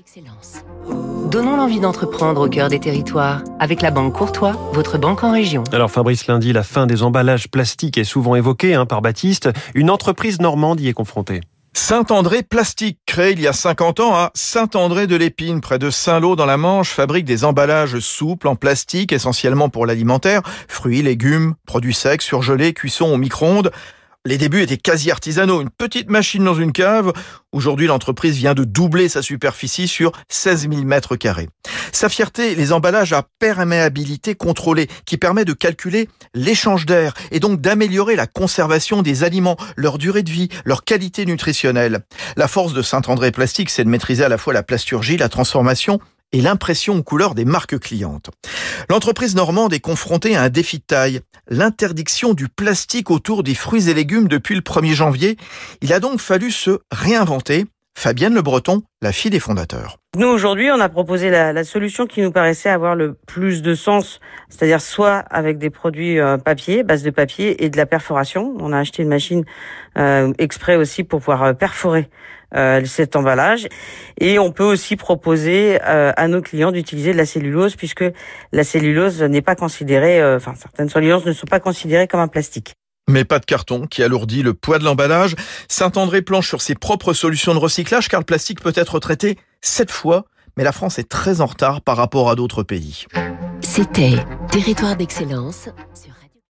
d'excellence. Donnons l'envie d'entreprendre au cœur des territoires avec la Banque Courtois, votre banque en région. Alors Fabrice Lundi, la fin des emballages plastiques est souvent évoquée hein, par Baptiste. Une entreprise normande y est confrontée. Saint-André Plastique, créé il y a 50 ans à Saint-André de l'Épine, près de Saint-Lô dans la Manche, fabrique des emballages souples en plastique, essentiellement pour l'alimentaire, fruits, légumes, produits secs, surgelés, cuissons au micro-ondes. Les débuts étaient quasi artisanaux, une petite machine dans une cave. Aujourd'hui, l'entreprise vient de doubler sa superficie sur 16 000 mètres carrés. Sa fierté, les emballages à perméabilité contrôlée, qui permet de calculer l'échange d'air et donc d'améliorer la conservation des aliments, leur durée de vie, leur qualité nutritionnelle. La force de Saint-André Plastique, c'est de maîtriser à la fois la plasturgie, la transformation et l'impression aux couleurs des marques clientes. L'entreprise normande est confrontée à un défi de taille, l'interdiction du plastique autour des fruits et légumes depuis le 1er janvier. Il a donc fallu se réinventer. Fabienne Le Breton, la fille des fondateurs. Nous, aujourd'hui, on a proposé la, la, solution qui nous paraissait avoir le plus de sens, c'est-à-dire soit avec des produits euh, papier, base de papier, et de la perforation. On a acheté une machine euh, exprès aussi pour pouvoir euh, perforer euh, cet emballage. Et on peut aussi proposer euh, à nos clients d'utiliser de la cellulose, puisque la cellulose n'est pas considérée, euh, enfin certaines celluloses ne sont pas considérées comme un plastique. Mais pas de carton qui alourdit le poids de l'emballage. Saint-André planche sur ses propres solutions de recyclage car le plastique peut être traité sept fois. Mais la France est très en retard par rapport à d'autres pays. C'était Territoire d'excellence